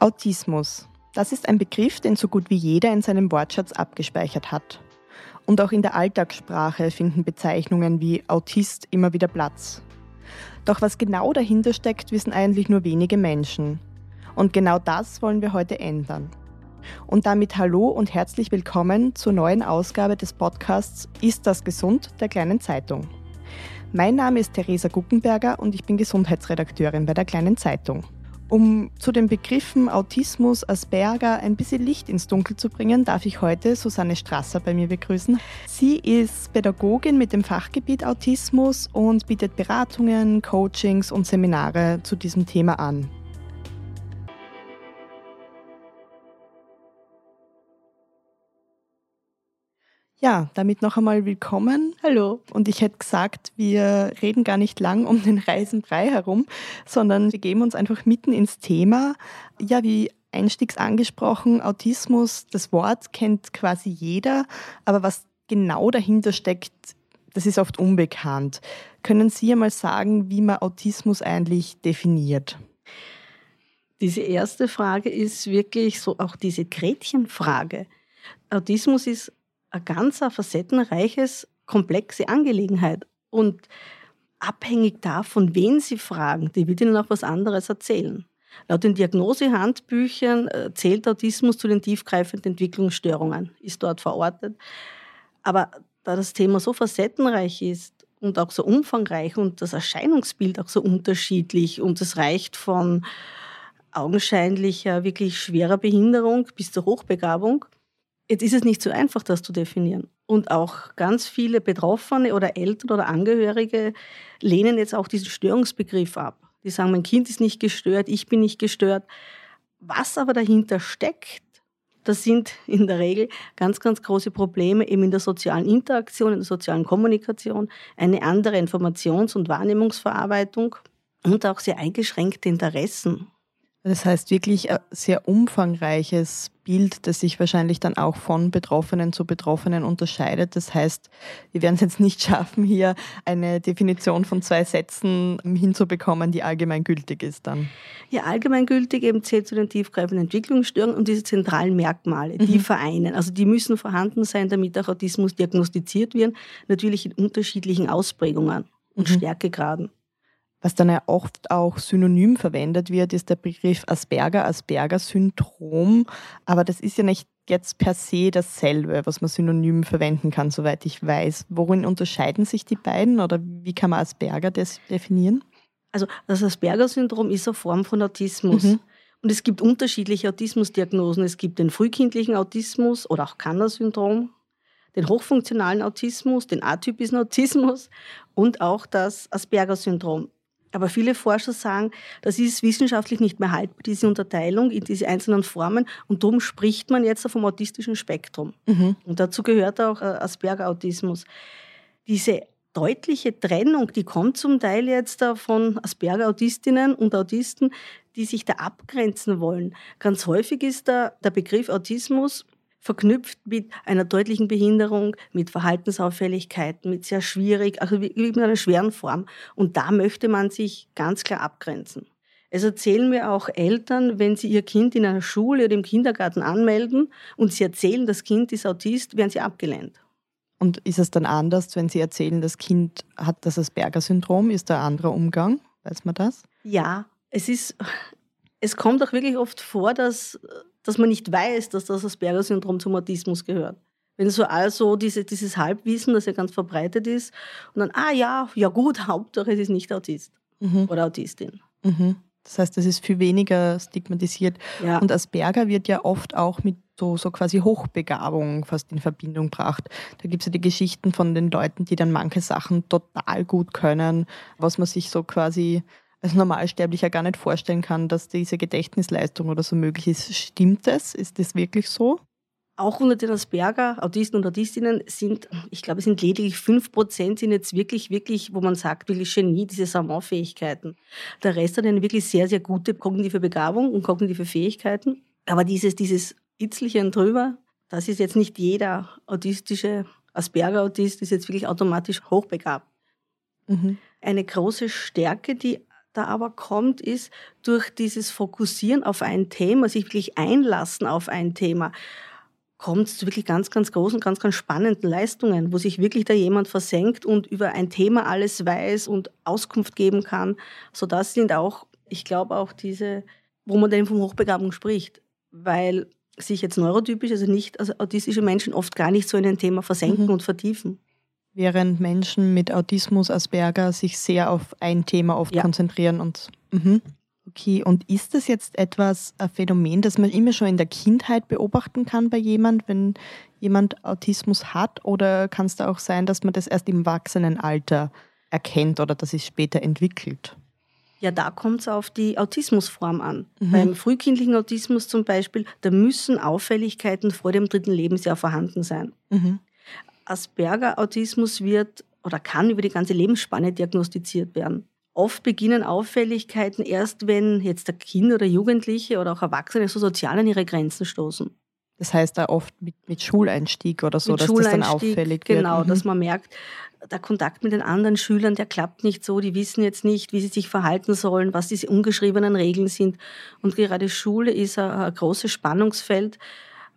Autismus. Das ist ein Begriff, den so gut wie jeder in seinem Wortschatz abgespeichert hat. Und auch in der Alltagssprache finden Bezeichnungen wie Autist immer wieder Platz. Doch was genau dahinter steckt, wissen eigentlich nur wenige Menschen. Und genau das wollen wir heute ändern. Und damit hallo und herzlich willkommen zur neuen Ausgabe des Podcasts Ist das gesund der kleinen Zeitung. Mein Name ist Theresa Guckenberger und ich bin Gesundheitsredakteurin bei der kleinen Zeitung. Um zu den Begriffen Autismus, Asperger ein bisschen Licht ins Dunkel zu bringen, darf ich heute Susanne Strasser bei mir begrüßen. Sie ist Pädagogin mit dem Fachgebiet Autismus und bietet Beratungen, Coachings und Seminare zu diesem Thema an. Ja, damit noch einmal willkommen. Hallo. Und ich hätte gesagt, wir reden gar nicht lang um den Reisenbrei herum, sondern wir geben uns einfach mitten ins Thema. Ja, wie einstiegs angesprochen, Autismus, das Wort kennt quasi jeder, aber was genau dahinter steckt, das ist oft unbekannt. Können Sie einmal sagen, wie man Autismus eigentlich definiert? Diese erste Frage ist wirklich so auch diese Gretchenfrage. Autismus ist eine ganz facettenreiches, komplexe Angelegenheit. Und abhängig davon, wen Sie fragen, die wird Ihnen auch was anderes erzählen. Laut den Diagnosehandbüchern äh, zählt Autismus zu den tiefgreifenden Entwicklungsstörungen, ist dort verortet. Aber da das Thema so facettenreich ist und auch so umfangreich und das Erscheinungsbild auch so unterschiedlich und es reicht von augenscheinlicher, wirklich schwerer Behinderung bis zur Hochbegabung, Jetzt ist es nicht so einfach, das zu definieren. Und auch ganz viele Betroffene oder Eltern oder Angehörige lehnen jetzt auch diesen Störungsbegriff ab. Die sagen, mein Kind ist nicht gestört, ich bin nicht gestört. Was aber dahinter steckt, das sind in der Regel ganz, ganz große Probleme eben in der sozialen Interaktion, in der sozialen Kommunikation, eine andere Informations- und Wahrnehmungsverarbeitung und auch sehr eingeschränkte Interessen. Das heißt wirklich ein sehr umfangreiches Bild, das sich wahrscheinlich dann auch von Betroffenen zu Betroffenen unterscheidet. Das heißt, wir werden es jetzt nicht schaffen, hier eine Definition von zwei Sätzen hinzubekommen, die allgemeingültig ist dann. Ja, allgemeingültig eben zählt zu den tiefgreifenden Entwicklungsstörungen und diese zentralen Merkmale, die mhm. vereinen. Also die müssen vorhanden sein, damit auch Autismus diagnostiziert wird, natürlich in unterschiedlichen Ausprägungen und mhm. Stärkegraden. Was dann ja oft auch synonym verwendet wird, ist der Begriff Asperger, Asperger-Syndrom. Aber das ist ja nicht jetzt per se dasselbe, was man synonym verwenden kann, soweit ich weiß. Worin unterscheiden sich die beiden oder wie kann man Asperger definieren? Also das Asperger-Syndrom ist eine Form von Autismus. Mhm. Und es gibt unterschiedliche Autismusdiagnosen. Es gibt den frühkindlichen Autismus oder auch Kanner-Syndrom, den hochfunktionalen Autismus, den atypischen Autismus und auch das Asperger-Syndrom. Aber viele Forscher sagen, das ist wissenschaftlich nicht mehr haltbar, diese Unterteilung in diese einzelnen Formen. Und darum spricht man jetzt vom autistischen Spektrum. Mhm. Und dazu gehört auch äh, Asperger-Autismus. Diese deutliche Trennung, die kommt zum Teil jetzt von Asperger-Autistinnen und Autisten, die sich da abgrenzen wollen. Ganz häufig ist da der Begriff Autismus verknüpft mit einer deutlichen Behinderung, mit Verhaltensauffälligkeiten, mit sehr schwierig, also mit einer schweren Form. Und da möchte man sich ganz klar abgrenzen. Es erzählen mir auch Eltern, wenn sie ihr Kind in einer Schule oder im Kindergarten anmelden und sie erzählen, das Kind ist Autist, werden sie abgelehnt. Und ist es dann anders, wenn Sie erzählen, das Kind hat das Asperger-Syndrom? Ist da ein anderer Umgang? Weiß man das? Ja, es ist, es kommt auch wirklich oft vor, dass dass man nicht weiß, dass das Asperger-Syndrom zum Autismus gehört. Wenn so also diese, dieses Halbwissen, das ja ganz verbreitet ist, und dann, ah ja, ja gut, Hauptsache es ist nicht Autist mhm. oder Autistin. Mhm. Das heißt, das ist viel weniger stigmatisiert. Ja. Und Asperger wird ja oft auch mit so, so quasi Hochbegabung fast in Verbindung gebracht. Da gibt es ja die Geschichten von den Leuten, die dann manche Sachen total gut können, was man sich so quasi als Normalsterblicher gar nicht vorstellen kann, dass diese Gedächtnisleistung oder so möglich ist. Stimmt das? Ist das wirklich so? Auch unter den Asperger, Autisten und Autistinnen sind, ich glaube, es sind lediglich 5% sind jetzt wirklich, wirklich, wo man sagt, wirklich Genie, diese Savant-Fähigkeiten. Der Rest hat eine wirklich sehr, sehr gute kognitive Begabung und kognitive Fähigkeiten. Aber dieses, dieses Itzlichen drüber, das ist jetzt nicht jeder autistische Asperger-Autist, ist jetzt wirklich automatisch hochbegabt. Mhm. Eine große Stärke, die da aber kommt, ist durch dieses Fokussieren auf ein Thema, sich wirklich einlassen auf ein Thema, kommt es zu wirklich ganz, ganz großen, ganz, ganz spannenden Leistungen, wo sich wirklich da jemand versenkt und über ein Thema alles weiß und Auskunft geben kann. So das sind auch, ich glaube auch diese, wo man dann von Hochbegabung spricht, weil sich jetzt neurotypisch, also nicht also autistische Menschen oft gar nicht so in ein Thema versenken mhm. und vertiefen. Während Menschen mit Autismus, Asperger sich sehr auf ein Thema oft ja. konzentrieren und mhm. Okay, und ist das jetzt etwas, ein Phänomen, das man immer schon in der Kindheit beobachten kann bei jemand, wenn jemand Autismus hat? Oder kann es da auch sein, dass man das erst im Erwachsenenalter erkennt oder dass es später entwickelt? Ja, da kommt es auf die Autismusform an. Mhm. Beim frühkindlichen Autismus zum Beispiel, da müssen Auffälligkeiten vor dem dritten Lebensjahr vorhanden sein. Mhm. Asperger-Autismus wird oder kann über die ganze Lebensspanne diagnostiziert werden. Oft beginnen Auffälligkeiten erst, wenn jetzt der Kind oder Jugendliche oder auch Erwachsene so sozial an ihre Grenzen stoßen. Das heißt da oft mit, mit Schuleinstieg oder so, mit dass das dann auffällig wird. Genau, mhm. dass man merkt, der Kontakt mit den anderen Schülern, der klappt nicht so, die wissen jetzt nicht, wie sie sich verhalten sollen, was diese ungeschriebenen Regeln sind. Und gerade Schule ist ein, ein großes Spannungsfeld,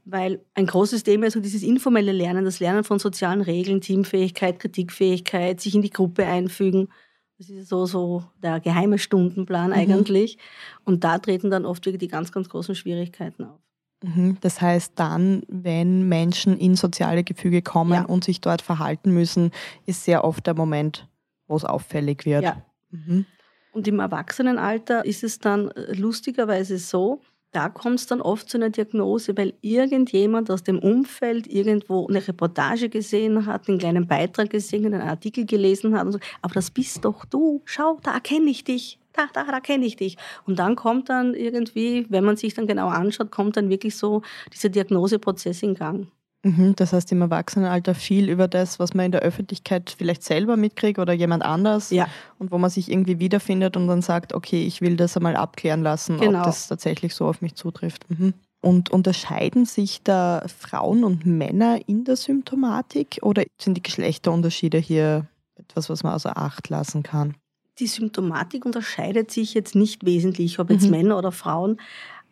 weil ein großes Thema ist so dieses informelle Lernen, das Lernen von sozialen Regeln, Teamfähigkeit, Kritikfähigkeit, sich in die Gruppe einfügen. Das ist so, so der geheime Stundenplan mhm. eigentlich. Und da treten dann oft wirklich die ganz, ganz großen Schwierigkeiten auf. Mhm. Das heißt, dann, wenn Menschen in soziale Gefüge kommen ja. und sich dort verhalten müssen, ist sehr oft der Moment, wo es auffällig wird. Ja. Mhm. Und im Erwachsenenalter ist es dann äh, lustigerweise so, da kommt es dann oft zu einer Diagnose, weil irgendjemand aus dem Umfeld irgendwo eine Reportage gesehen hat, einen kleinen Beitrag gesehen, einen Artikel gelesen hat und so, aber das bist doch du, schau, da erkenne ich dich, da, da, da kenne ich dich. Und dann kommt dann irgendwie, wenn man sich dann genau anschaut, kommt dann wirklich so dieser Diagnoseprozess in Gang. Mhm, das heißt im Erwachsenenalter viel über das, was man in der Öffentlichkeit vielleicht selber mitkriegt oder jemand anders ja. und wo man sich irgendwie wiederfindet und dann sagt, okay, ich will das einmal abklären lassen, genau. ob das tatsächlich so auf mich zutrifft. Mhm. Und unterscheiden sich da Frauen und Männer in der Symptomatik oder sind die Geschlechterunterschiede hier etwas, was man außer Acht lassen kann? Die Symptomatik unterscheidet sich jetzt nicht wesentlich, ob jetzt mhm. Männer oder Frauen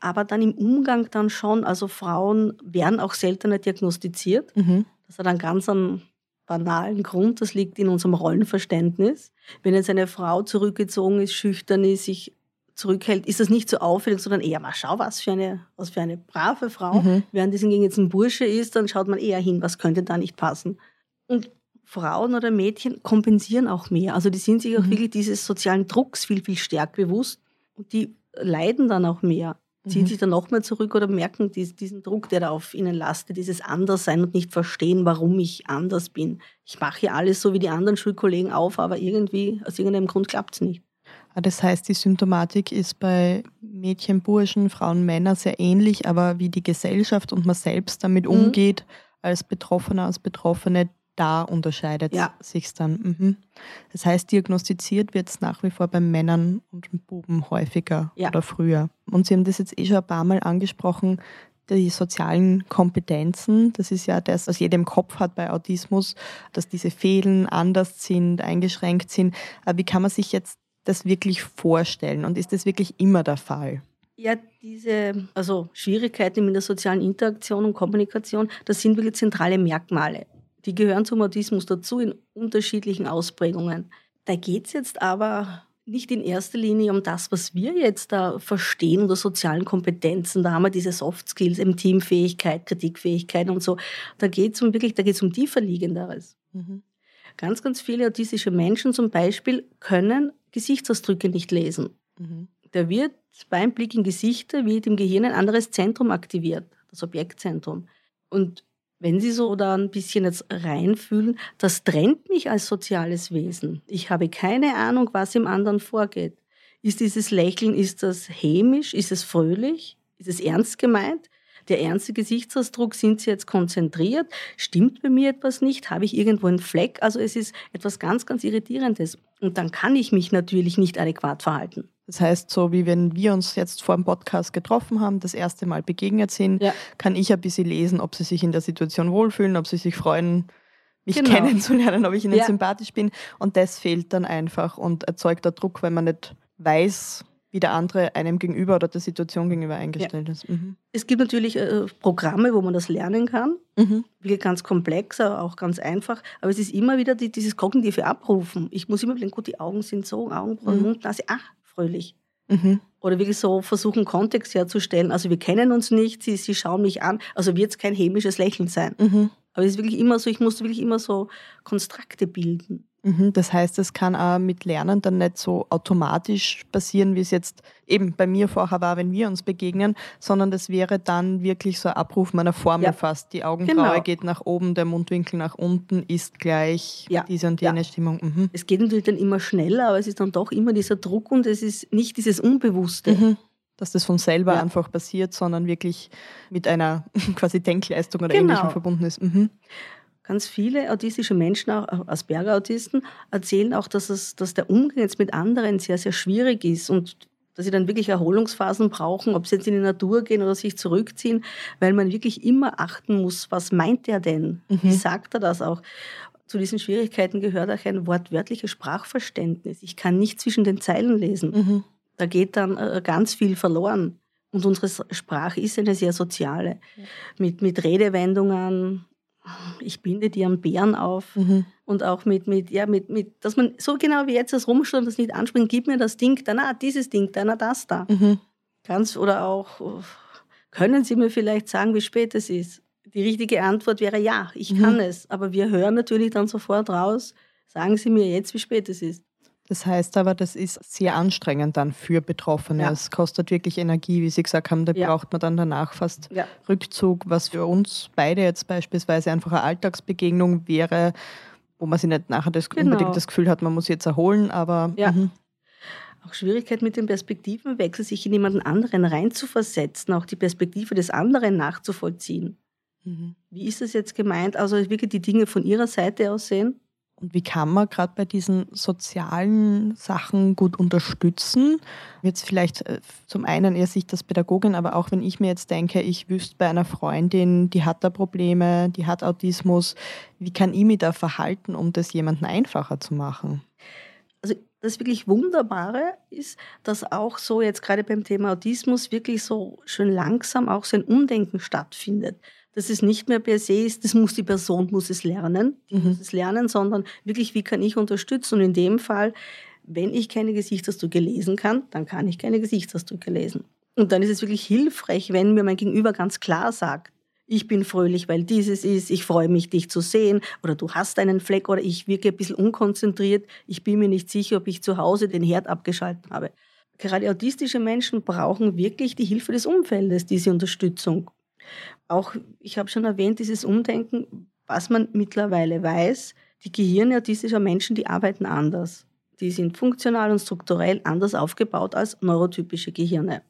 aber dann im Umgang dann schon, also Frauen werden auch seltener diagnostiziert. Mhm. Das hat einen ganz einen banalen Grund, das liegt in unserem Rollenverständnis. Wenn jetzt eine Frau zurückgezogen ist, schüchtern ist, sich zurückhält, ist das nicht so auffällig, sondern eher mal schau, was für eine, was für eine brave Frau. Mhm. Während es hingegen jetzt ein Bursche ist, dann schaut man eher hin, was könnte da nicht passen. Und Frauen oder Mädchen kompensieren auch mehr. Also die sind sich auch mhm. wirklich dieses sozialen Drucks viel, viel stärker bewusst und die leiden dann auch mehr ziehen mhm. sich dann noch mehr zurück oder merken diesen Druck, der da auf ihnen lastet, dieses Anderssein und nicht verstehen, warum ich anders bin. Ich mache ja alles so wie die anderen Schulkollegen auf, aber irgendwie, aus irgendeinem Grund klappt es nicht. Ah, das heißt, die Symptomatik ist bei Mädchen, Burschen, Frauen, Männern sehr ähnlich, aber wie die Gesellschaft und man selbst damit mhm. umgeht, als Betroffener, als Betroffene, da unterscheidet ja. sich dann. Mhm. Das heißt, diagnostiziert wird es nach wie vor bei Männern und Buben häufiger ja. oder früher. Und Sie haben das jetzt eh schon ein paar Mal angesprochen, die sozialen Kompetenzen, das ist ja das, was jeder im Kopf hat bei Autismus, dass diese fehlen, anders sind, eingeschränkt sind. Aber wie kann man sich jetzt das wirklich vorstellen und ist das wirklich immer der Fall? Ja, diese also Schwierigkeiten mit der sozialen Interaktion und Kommunikation, das sind wirklich zentrale Merkmale. Die gehören zum Autismus dazu in unterschiedlichen Ausprägungen. Da geht es jetzt aber nicht in erster Linie um das, was wir jetzt da verstehen unter sozialen Kompetenzen. Da haben wir diese Soft Skills, eben Teamfähigkeit, Kritikfähigkeit und so. Da geht es um wirklich, da geht es um tieferliegenderes. Mhm. Ganz, ganz viele autistische Menschen zum Beispiel können Gesichtsausdrücke nicht lesen. Mhm. Da wird beim Blick in Gesichter wird im Gehirn ein anderes Zentrum aktiviert, das Objektzentrum. Und wenn Sie so da ein bisschen jetzt reinfühlen, das trennt mich als soziales Wesen. Ich habe keine Ahnung, was im anderen vorgeht. Ist dieses Lächeln, ist das hämisch, ist es fröhlich, ist es ernst gemeint? Der ernste Gesichtsausdruck, sind Sie jetzt konzentriert? Stimmt bei mir etwas nicht? Habe ich irgendwo einen Fleck? Also es ist etwas ganz, ganz Irritierendes. Und dann kann ich mich natürlich nicht adäquat verhalten. Das heißt, so wie wenn wir uns jetzt vor dem Podcast getroffen haben, das erste Mal begegnet sind, ja. kann ich ein bisschen lesen, ob sie sich in der Situation wohlfühlen, ob sie sich freuen, mich genau. kennenzulernen, ob ich ihnen ja. sympathisch bin. Und das fehlt dann einfach und erzeugt der Druck, wenn man nicht weiß, wie der andere einem gegenüber oder der Situation gegenüber eingestellt ja. ist. Mhm. Es gibt natürlich äh, Programme, wo man das lernen kann. Mhm. Wirklich ganz komplex, aber auch ganz einfach. Aber es ist immer wieder die, dieses kognitive Abrufen. Ich muss immer denken, gut, die Augen sind so, Augenbrauen, mhm. Mund, Nase, ach, fröhlich. Mhm. Oder wirklich so versuchen, Kontext herzustellen. Also wir kennen uns nicht, sie, sie schauen mich an. Also wird es kein hämisches Lächeln sein. Mhm. Aber es ist wirklich immer so, ich muss wirklich immer so Konstrukte bilden. Mhm, das heißt, es kann auch mit Lernen dann nicht so automatisch passieren, wie es jetzt eben bei mir vorher war, wenn wir uns begegnen, sondern das wäre dann wirklich so ein Abruf meiner Formel ja. fast. Die Augenbraue genau. geht nach oben, der Mundwinkel nach unten ist gleich ja. diese und jene ja. Stimmung. Mhm. Es geht natürlich dann immer schneller, aber es ist dann doch immer dieser Druck und es ist nicht dieses Unbewusste. Mhm dass das von selber ja. einfach passiert, sondern wirklich mit einer quasi Denkleistung oder genau. ähnlichem verbunden ist. Mhm. Ganz viele autistische Menschen, auch Asperger-Autisten, erzählen auch, dass, es, dass der Umgang jetzt mit anderen sehr, sehr schwierig ist und dass sie dann wirklich Erholungsphasen brauchen, ob sie jetzt in die Natur gehen oder sich zurückziehen, weil man wirklich immer achten muss, was meint er denn? Mhm. Wie sagt er das auch? Zu diesen Schwierigkeiten gehört auch ein wortwörtliches Sprachverständnis. Ich kann nicht zwischen den Zeilen lesen. Mhm. Da geht dann äh, ganz viel verloren. Und unsere Sprache ist eine sehr soziale. Mit, mit Redewendungen, ich binde dir einen Bären auf mhm. und auch mit, mit, ja, mit, mit, dass man so genau wie jetzt das rumsteht und das nicht anspringt, gib mir das Ding, dann ah, dieses Ding, dann ah, das da. Mhm. Ganz, oder auch, können Sie mir vielleicht sagen, wie spät es ist? Die richtige Antwort wäre ja, ich mhm. kann es. Aber wir hören natürlich dann sofort raus, sagen Sie mir jetzt, wie spät es ist. Das heißt aber, das ist sehr anstrengend dann für Betroffene. Ja. Es kostet wirklich Energie, wie Sie gesagt haben, da ja. braucht man dann danach fast ja. Rückzug, was für uns beide jetzt beispielsweise einfach eine Alltagsbegegnung wäre, wo man sich nicht nachher das, genau. unbedingt das Gefühl hat, man muss jetzt erholen, aber. Ja. Mhm. Auch Schwierigkeit mit dem Perspektivenwechsel, sich in jemanden anderen reinzuversetzen, auch die Perspektive des anderen nachzuvollziehen. Mhm. Wie ist das jetzt gemeint? Also wirklich die Dinge von Ihrer Seite aus sehen? Und wie kann man gerade bei diesen sozialen Sachen gut unterstützen? Jetzt vielleicht äh, zum einen eher Sicht als Pädagogin, aber auch wenn ich mir jetzt denke, ich wüsste bei einer Freundin, die hat da Probleme, die hat Autismus, wie kann ich mich da verhalten, um das jemandem einfacher zu machen? Also das wirklich Wunderbare ist, dass auch so jetzt gerade beim Thema Autismus wirklich so schön langsam auch so ein Umdenken stattfindet dass es nicht mehr per se ist, das muss die Person, muss es lernen, die mhm. muss es lernen, sondern wirklich, wie kann ich unterstützen? Und in dem Fall, wenn ich keine Gesichtsausdrücke lesen kann, dann kann ich keine Gesichtsausdrücke lesen. Und dann ist es wirklich hilfreich, wenn mir mein Gegenüber ganz klar sagt, ich bin fröhlich, weil dieses ist, ich freue mich, dich zu sehen, oder du hast einen Fleck, oder ich wirke ein bisschen unkonzentriert, ich bin mir nicht sicher, ob ich zu Hause den Herd abgeschaltet habe. Gerade autistische Menschen brauchen wirklich die Hilfe des Umfeldes, diese Unterstützung. Auch, ich habe schon erwähnt, dieses Umdenken, was man mittlerweile weiß, die Gehirne autistischer Menschen, die arbeiten anders. Die sind funktional und strukturell anders aufgebaut als neurotypische Gehirne.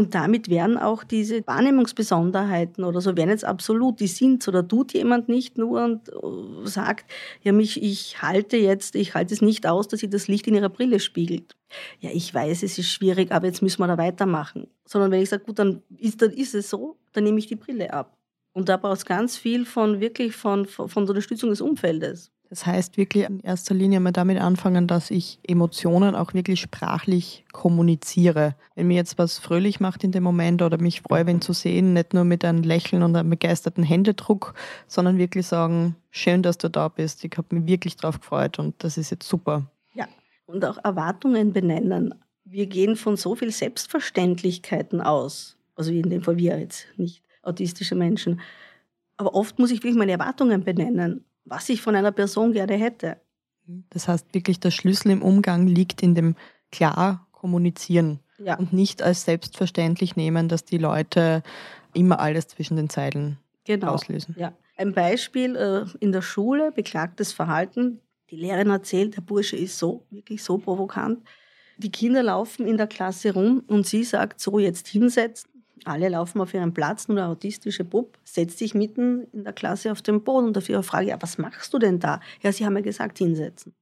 Und damit werden auch diese Wahrnehmungsbesonderheiten oder so werden jetzt absolut, die sind oder tut jemand nicht nur und äh, sagt, ja, mich, ich halte jetzt, ich halte es nicht aus, dass sie das Licht in ihrer Brille spiegelt. Ja, ich weiß, es ist schwierig, aber jetzt müssen wir da weitermachen. Sondern wenn ich sage, gut, dann ist, dann ist es so, dann nehme ich die Brille ab. Und da braucht es ganz viel von wirklich von, von, von der Unterstützung des Umfeldes. Das heißt wirklich in erster Linie mal damit anfangen, dass ich Emotionen auch wirklich sprachlich kommuniziere. Wenn mir jetzt was fröhlich macht in dem Moment oder mich freue, wenn zu sehen, nicht nur mit einem Lächeln und einem begeisterten Händedruck, sondern wirklich sagen, schön, dass du da bist. Ich habe mich wirklich drauf gefreut und das ist jetzt super. Ja, und auch Erwartungen benennen. Wir gehen von so viel Selbstverständlichkeiten aus. Also in dem Fall wir jetzt, nicht autistische Menschen. Aber oft muss ich wirklich meine Erwartungen benennen was ich von einer Person gerne hätte. Das heißt wirklich, der Schlüssel im Umgang liegt in dem klar kommunizieren ja. und nicht als selbstverständlich nehmen, dass die Leute immer alles zwischen den Zeilen genau. auslösen. Ja. Ein Beispiel äh, in der Schule, beklagtes Verhalten. Die Lehrerin erzählt, der Bursche ist so, wirklich so provokant. Die Kinder laufen in der Klasse rum und sie sagt so, jetzt hinsetzen. Alle laufen auf ihren Platz, nur der autistische Bub setzt sich mitten in der Klasse auf den Boden und auf ihre Frage, ja, was machst du denn da? Ja, sie haben ja gesagt, hinsetzen.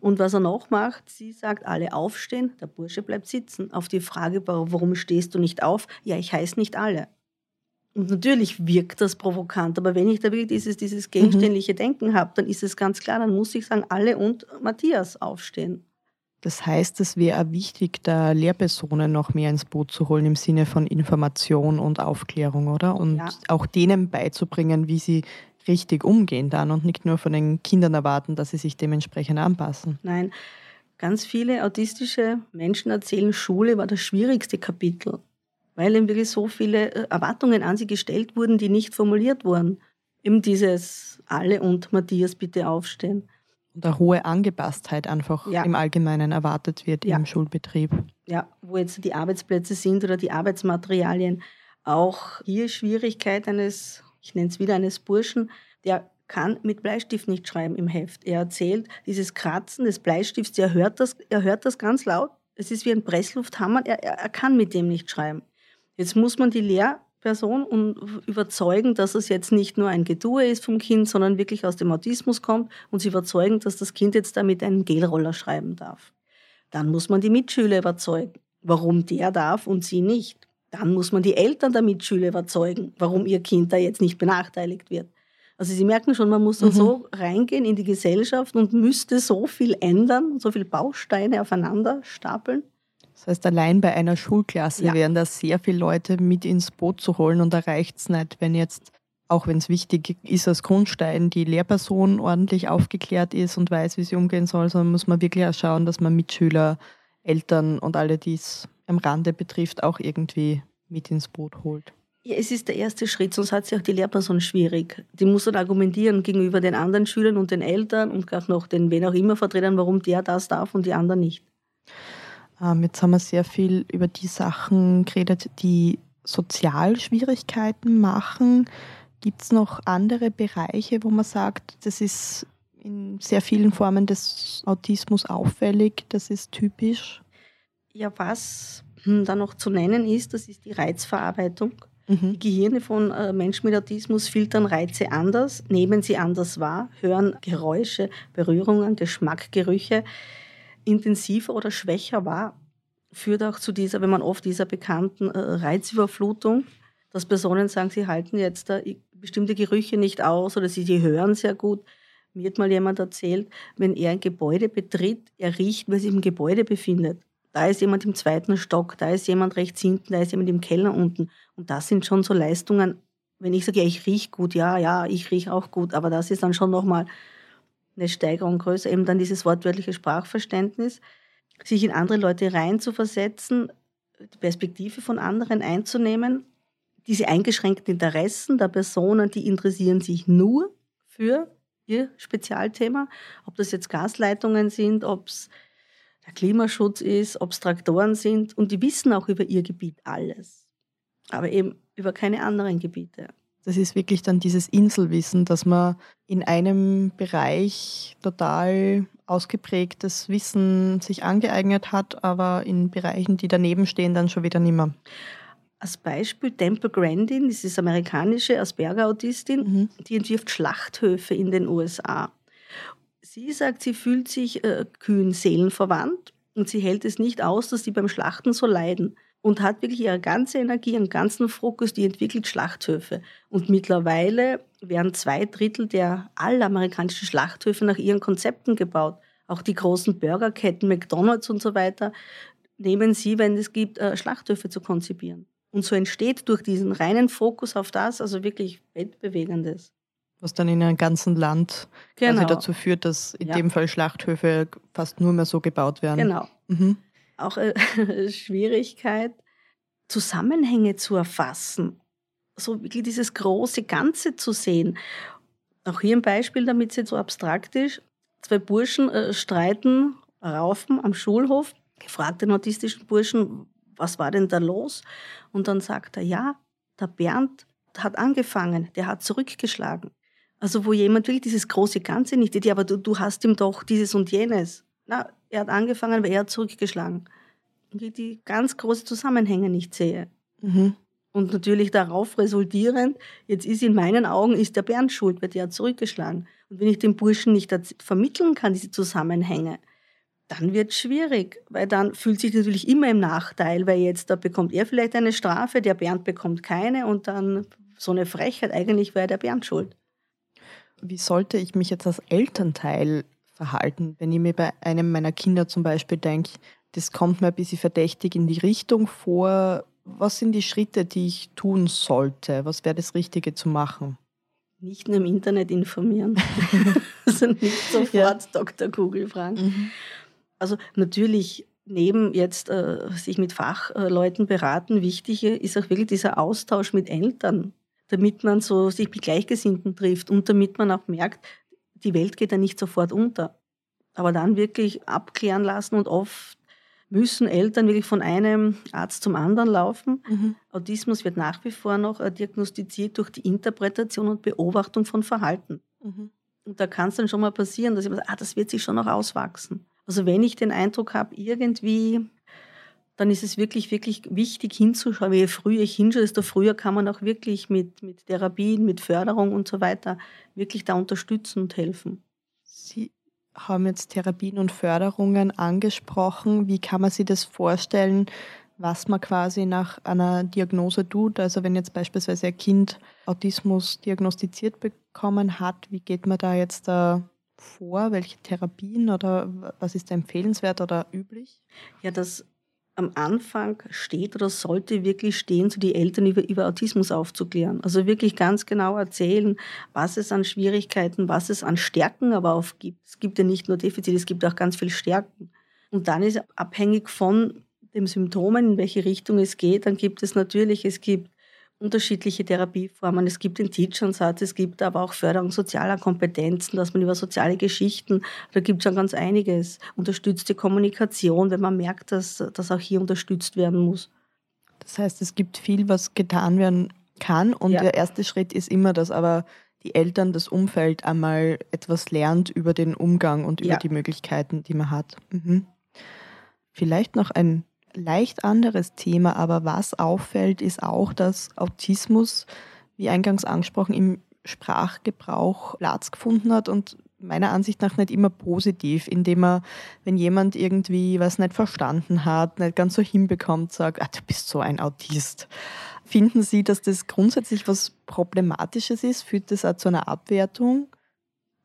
Und was er noch macht, sie sagt, alle aufstehen, der Bursche bleibt sitzen. Auf die Frage, warum stehst du nicht auf? Ja, ich heiße nicht alle. Und natürlich wirkt das provokant, aber wenn ich da wirklich dieses, dieses gegenständliche mhm. Denken habe, dann ist es ganz klar, dann muss ich sagen, alle und Matthias aufstehen. Das heißt, es wäre wichtig, da Lehrpersonen noch mehr ins Boot zu holen im Sinne von Information und Aufklärung, oder? Und ja. auch denen beizubringen, wie sie richtig umgehen dann und nicht nur von den Kindern erwarten, dass sie sich dementsprechend anpassen. Nein, ganz viele autistische Menschen erzählen, Schule war das schwierigste Kapitel, weil eben wirklich so viele äh, Erwartungen an sie gestellt wurden, die nicht formuliert wurden. Eben dieses alle und Matthias bitte aufstehen und eine hohe Angepasstheit einfach ja. im Allgemeinen erwartet wird ja. im Schulbetrieb. Ja, wo jetzt die Arbeitsplätze sind oder die Arbeitsmaterialien. Auch hier Schwierigkeit eines, ich nenne es wieder eines Burschen, der kann mit Bleistift nicht schreiben im Heft. Er erzählt, dieses Kratzen des Bleistifts, er hört das, er hört das ganz laut. Es ist wie ein Presslufthammer, er, er kann mit dem nicht schreiben. Jetzt muss man die Lehr Person und überzeugen, dass es jetzt nicht nur ein Gedue ist vom Kind, sondern wirklich aus dem Autismus kommt und sie überzeugen, dass das Kind jetzt damit einen Gelroller schreiben darf. Dann muss man die Mitschüler überzeugen, warum der darf und sie nicht. Dann muss man die Eltern der Mitschüler überzeugen, warum ihr Kind da jetzt nicht benachteiligt wird. Also Sie merken schon, man muss dann mhm. so reingehen in die Gesellschaft und müsste so viel ändern, so viele Bausteine aufeinander stapeln. Das heißt, allein bei einer Schulklasse ja. wären da sehr viele Leute mit ins Boot zu holen und da reicht es nicht, wenn jetzt, auch wenn es wichtig ist als Grundstein, die Lehrperson ordentlich aufgeklärt ist und weiß, wie sie umgehen soll, sondern muss man wirklich auch schauen, dass man Mitschüler, Eltern und alle, die es am Rande betrifft, auch irgendwie mit ins Boot holt. Ja, es ist der erste Schritt, sonst hat sich auch die Lehrperson schwierig. Die muss dann argumentieren gegenüber den anderen Schülern und den Eltern und auch noch den wen auch immer Vertretern, warum der das darf und die anderen nicht. Ähm, jetzt haben wir sehr viel über die Sachen geredet, die Sozialschwierigkeiten machen. Gibt es noch andere Bereiche, wo man sagt, das ist in sehr vielen Formen des Autismus auffällig, das ist typisch? Ja, was hm, da noch zu nennen ist, das ist die Reizverarbeitung. Mhm. Die Gehirne von äh, Menschen mit Autismus filtern Reize anders, nehmen sie anders wahr, hören Geräusche, Berührungen, Geschmack, Gerüche intensiver oder schwächer war, führt auch zu dieser, wenn man oft dieser bekannten äh, Reizüberflutung, dass Personen sagen, sie halten jetzt da bestimmte Gerüche nicht aus oder sie die hören sehr gut. Mir hat mal jemand erzählt, wenn er ein Gebäude betritt, er riecht, wer sich im Gebäude befindet. Da ist jemand im zweiten Stock, da ist jemand rechts hinten, da ist jemand im Keller unten. Und das sind schon so Leistungen, wenn ich sage, ja, ich rieche gut, ja, ja, ich rieche auch gut, aber das ist dann schon nochmal eine Steigerung größer, eben dann dieses wortwörtliche Sprachverständnis, sich in andere Leute reinzuversetzen, die Perspektive von anderen einzunehmen, diese eingeschränkten Interessen der Personen, die interessieren sich nur für ihr Spezialthema, ob das jetzt Gasleitungen sind, ob es der Klimaschutz ist, ob es Traktoren sind und die wissen auch über ihr Gebiet alles, aber eben über keine anderen Gebiete. Das ist wirklich dann dieses Inselwissen, dass man in einem Bereich total ausgeprägtes Wissen sich angeeignet hat, aber in Bereichen, die daneben stehen, dann schon wieder nicht mehr. Als Beispiel Temple Grandin, das ist amerikanische Asperger-Autistin, mhm. die entwirft Schlachthöfe in den USA. Sie sagt, sie fühlt sich äh, kühn seelenverwandt und sie hält es nicht aus, dass sie beim Schlachten so leiden und hat wirklich ihre ganze Energie, ihren ganzen Fokus, die entwickelt Schlachthöfe. Und mittlerweile werden zwei Drittel der aller amerikanischen Schlachthöfe nach ihren Konzepten gebaut. Auch die großen Burgerketten, McDonalds und so weiter, nehmen sie, wenn es gibt, äh, Schlachthöfe zu konzipieren. Und so entsteht durch diesen reinen Fokus auf das also wirklich Weltbewegendes. Was dann in einem ganzen Land genau. dazu führt, dass in ja. dem Fall Schlachthöfe fast nur mehr so gebaut werden. Genau. Mhm auch eine Schwierigkeit, Zusammenhänge zu erfassen. So wirklich dieses große Ganze zu sehen. Auch hier ein Beispiel, damit es jetzt so abstrakt ist. Zwei Burschen äh, streiten, raufen am Schulhof, gefragt den autistischen Burschen, was war denn da los? Und dann sagt er, ja, der Bernd hat angefangen, der hat zurückgeschlagen. Also wo jemand wirklich dieses große Ganze nicht ja, aber du, du hast ihm doch dieses und jenes. Na, er hat angefangen, weil er hat zurückgeschlagen. Und ich die ganz großen Zusammenhänge nicht sehe. Mhm. Und natürlich darauf resultierend, jetzt ist in meinen Augen, ist der Bernd schuld, weil der hat zurückgeschlagen. Und wenn ich dem Burschen nicht vermitteln kann, diese Zusammenhänge, dann wird es schwierig, weil dann fühlt sich natürlich immer im Nachteil, weil jetzt da bekommt er vielleicht eine Strafe, der Bernd bekommt keine und dann so eine Frechheit, eigentlich wäre der Bernd schuld. Wie sollte ich mich jetzt als Elternteil verhalten. Wenn ich mir bei einem meiner Kinder zum Beispiel denke, das kommt mir ein bisschen verdächtig in die Richtung vor. Was sind die Schritte, die ich tun sollte? Was wäre das Richtige zu machen? Nicht nur im Internet informieren. also nicht sofort ja. Dr. Google fragen. Mhm. Also natürlich neben jetzt äh, sich mit Fachleuten beraten, wichtig ist auch wirklich dieser Austausch mit Eltern, damit man so sich mit Gleichgesinnten trifft und damit man auch merkt, die Welt geht ja nicht sofort unter. Aber dann wirklich abklären lassen und oft müssen Eltern wirklich von einem Arzt zum anderen laufen. Mhm. Autismus wird nach wie vor noch äh, diagnostiziert durch die Interpretation und Beobachtung von Verhalten. Mhm. Und da kann es dann schon mal passieren, dass ich sage, ah, das wird sich schon noch auswachsen. Also wenn ich den Eindruck habe, irgendwie, dann ist es wirklich, wirklich wichtig hinzuschauen. Je früher ich hinschaue, desto früher kann man auch wirklich mit, mit Therapien, mit Förderung und so weiter wirklich da unterstützen und helfen. Sie haben jetzt Therapien und Förderungen angesprochen. Wie kann man sich das vorstellen, was man quasi nach einer Diagnose tut? Also wenn jetzt beispielsweise ein Kind Autismus diagnostiziert bekommen hat, wie geht man da jetzt da vor? Welche Therapien oder was ist da empfehlenswert oder üblich? Ja, das am Anfang steht oder sollte wirklich stehen, so die Eltern über, über Autismus aufzuklären. Also wirklich ganz genau erzählen, was es an Schwierigkeiten, was es an Stärken aber auch gibt. Es gibt ja nicht nur Defizite, es gibt auch ganz viel Stärken. Und dann ist abhängig von den Symptomen, in welche Richtung es geht, dann gibt es natürlich, es gibt unterschiedliche Therapieformen. Es gibt den Teach-Ansatz, es gibt aber auch Förderung sozialer Kompetenzen, dass man über soziale Geschichten, da gibt es schon ganz einiges. Unterstützte Kommunikation, wenn man merkt, dass das auch hier unterstützt werden muss. Das heißt, es gibt viel, was getan werden kann und ja. der erste Schritt ist immer, dass aber die Eltern, das Umfeld einmal etwas lernt über den Umgang und über ja. die Möglichkeiten, die man hat. Mhm. Vielleicht noch ein leicht anderes Thema, aber was auffällt, ist auch, dass Autismus, wie eingangs angesprochen, im Sprachgebrauch Platz gefunden hat und meiner Ansicht nach nicht immer positiv, indem er, wenn jemand irgendwie was nicht verstanden hat, nicht ganz so hinbekommt, sagt, ah, du bist so ein Autist. Finden Sie, dass das grundsätzlich was Problematisches ist? Führt das auch zu einer Abwertung?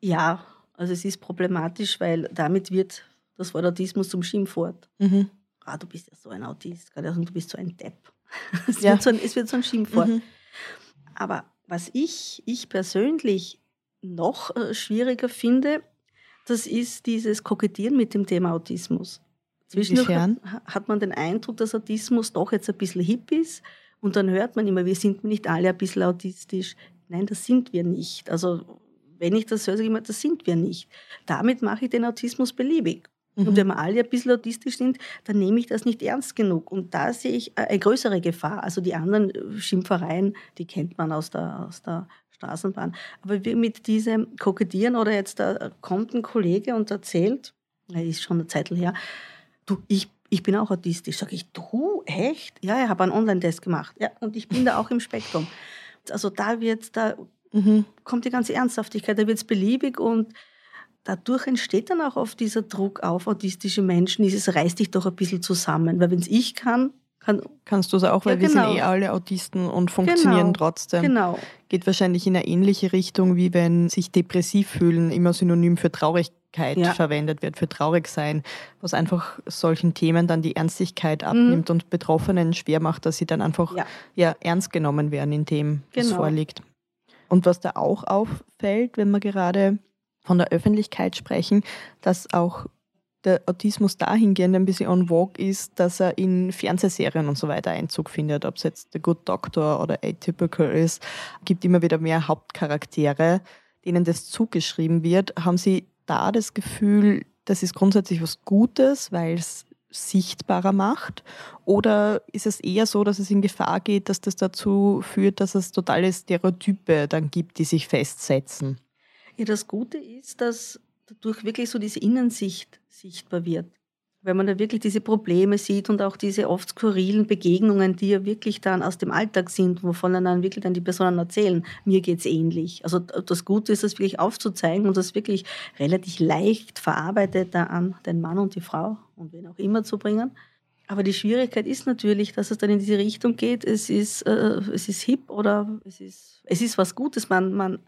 Ja, also es ist problematisch, weil damit wird das Wort Autismus zum Schimpfwort. Mhm ah, du bist ja so ein Autist, du bist so ein Depp. es, ja. wird so ein, es wird so ein Schimpfwort. Mhm. Aber was ich, ich persönlich noch äh, schwieriger finde, das ist dieses Kokettieren mit dem Thema Autismus. Zwischendurch hat, hat man den Eindruck, dass Autismus doch jetzt ein bisschen hip ist und dann hört man immer, wir sind nicht alle ein bisschen autistisch. Nein, das sind wir nicht. Also wenn ich das höre, sage ich immer, das sind wir nicht. Damit mache ich den Autismus beliebig. Mhm. Und wenn wir alle ein bisschen autistisch sind, dann nehme ich das nicht ernst genug. Und da sehe ich eine größere Gefahr. Also die anderen Schimpfereien, die kennt man aus der, aus der Straßenbahn. Aber wir mit diesem Kokettieren oder jetzt da kommt ein Kollege und erzählt, er ist schon eine Zeit her, du, ich, ich bin auch autistisch. Sag ich, du, echt? Ja, ich habe einen Online-Test gemacht. Ja, und ich bin da auch im Spektrum. Also da wird, da mhm. kommt die ganze Ernsthaftigkeit, da wird es beliebig und dadurch entsteht dann auch oft dieser Druck auf autistische Menschen, dieses reiß dich doch ein bisschen zusammen, weil wenn es ich kann, kann, Kannst du es auch, weil ja, genau. wir sind genau. eh alle Autisten und funktionieren genau. trotzdem. Genau. Geht wahrscheinlich in eine ähnliche Richtung, wie wenn sich depressiv fühlen immer synonym für Traurigkeit ja. verwendet wird, für traurig sein, was einfach solchen Themen dann die Ernstigkeit abnimmt mhm. und Betroffenen schwer macht, dass sie dann einfach ja. ja ernst genommen werden in dem, was genau. vorliegt. Und was da auch auffällt, wenn man gerade von der Öffentlichkeit sprechen, dass auch der Autismus dahingehend ein bisschen on vogue ist, dass er in Fernsehserien und so weiter Einzug findet. Ob es jetzt The Good Doctor oder Atypical ist, gibt immer wieder mehr Hauptcharaktere, denen das zugeschrieben wird. Haben Sie da das Gefühl, das ist grundsätzlich was Gutes, weil es sichtbarer macht? Oder ist es eher so, dass es in Gefahr geht, dass das dazu führt, dass es totale Stereotype dann gibt, die sich festsetzen? Ja, das Gute ist, dass dadurch wirklich so diese Innensicht sichtbar wird. Wenn man da wirklich diese Probleme sieht und auch diese oft skurrilen Begegnungen, die ja wirklich dann aus dem Alltag sind, wovon dann wirklich dann die Personen erzählen, mir geht es ähnlich. Also das Gute ist, das wirklich aufzuzeigen und das wirklich relativ leicht verarbeitet an den Mann und die Frau und wen auch immer zu bringen. Aber die Schwierigkeit ist natürlich, dass es dann in diese Richtung geht. Es ist, äh, es ist hip oder es ist, es ist was Gutes. Man, man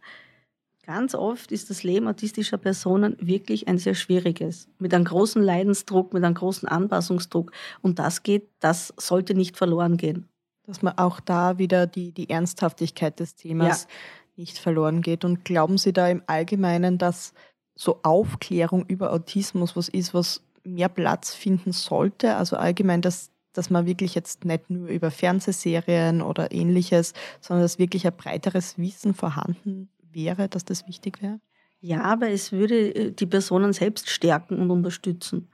Ganz oft ist das Leben autistischer Personen wirklich ein sehr schwieriges, mit einem großen Leidensdruck, mit einem großen Anpassungsdruck. Und das geht, das sollte nicht verloren gehen. Dass man auch da wieder die, die Ernsthaftigkeit des Themas ja. nicht verloren geht. Und glauben Sie da im Allgemeinen, dass so Aufklärung über Autismus was ist, was mehr Platz finden sollte? Also allgemein, dass, dass man wirklich jetzt nicht nur über Fernsehserien oder ähnliches, sondern dass wirklich ein breiteres Wissen vorhanden wäre, dass das wichtig wäre? Ja, aber es würde äh, die Personen selbst stärken und unterstützen.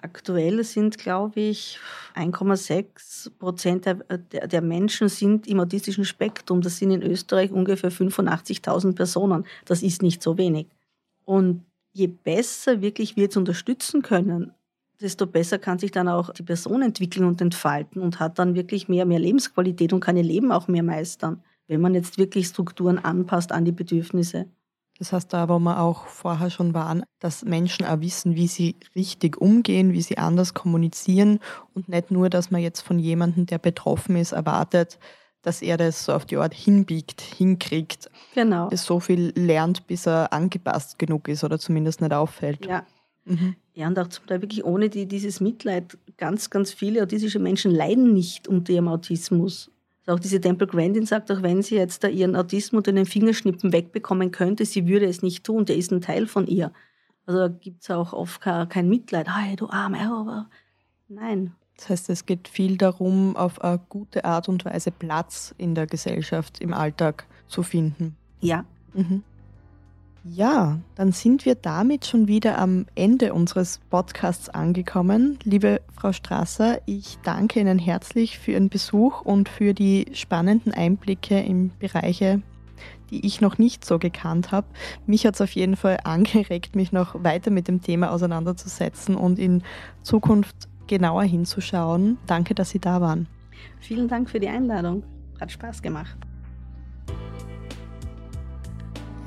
Aktuell sind, glaube ich, 1,6 Prozent der, der, Menschen sind im autistischen Spektrum. Das sind in Österreich ungefähr 85.000 Personen. Das ist nicht so wenig. Und je besser wirklich wir es unterstützen können, desto besser kann sich dann auch die Person entwickeln und entfalten und hat dann wirklich mehr, mehr Lebensqualität und kann ihr Leben auch mehr meistern wenn man jetzt wirklich Strukturen anpasst an die Bedürfnisse. Das heißt, da, wo wir auch vorher schon waren, dass Menschen auch wissen, wie sie richtig umgehen, wie sie anders kommunizieren und nicht nur, dass man jetzt von jemandem, der betroffen ist, erwartet, dass er das so auf die Art hinbiegt, hinkriegt. Genau. Es so viel lernt, bis er angepasst genug ist oder zumindest nicht auffällt. Ja. Mhm. Ja, und auch zum Teil wirklich ohne die, dieses Mitleid. Ganz, ganz viele autistische Menschen leiden nicht unter ihrem Autismus. Auch diese Temple Grandin sagt, auch wenn sie jetzt da ihren Autismus unter den Fingerschnippen wegbekommen könnte, sie würde es nicht tun, der ist ein Teil von ihr. Also gibt es auch oft kein Mitleid, hey, du arme aber nein. Das heißt, es geht viel darum, auf eine gute Art und Weise Platz in der Gesellschaft, im Alltag zu finden. Ja. Mhm. Ja, dann sind wir damit schon wieder am Ende unseres Podcasts angekommen. Liebe Frau Strasser, ich danke Ihnen herzlich für Ihren Besuch und für die spannenden Einblicke in Bereiche, die ich noch nicht so gekannt habe. Mich hat es auf jeden Fall angeregt, mich noch weiter mit dem Thema auseinanderzusetzen und in Zukunft genauer hinzuschauen. Danke, dass Sie da waren. Vielen Dank für die Einladung. Hat Spaß gemacht.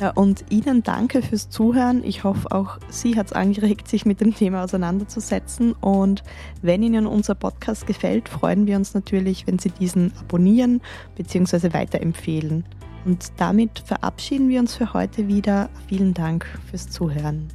Ja, und Ihnen danke fürs Zuhören. Ich hoffe, auch Sie hat es angeregt, sich mit dem Thema auseinanderzusetzen. Und wenn Ihnen unser Podcast gefällt, freuen wir uns natürlich, wenn Sie diesen abonnieren bzw. weiterempfehlen. Und damit verabschieden wir uns für heute wieder. Vielen Dank fürs Zuhören.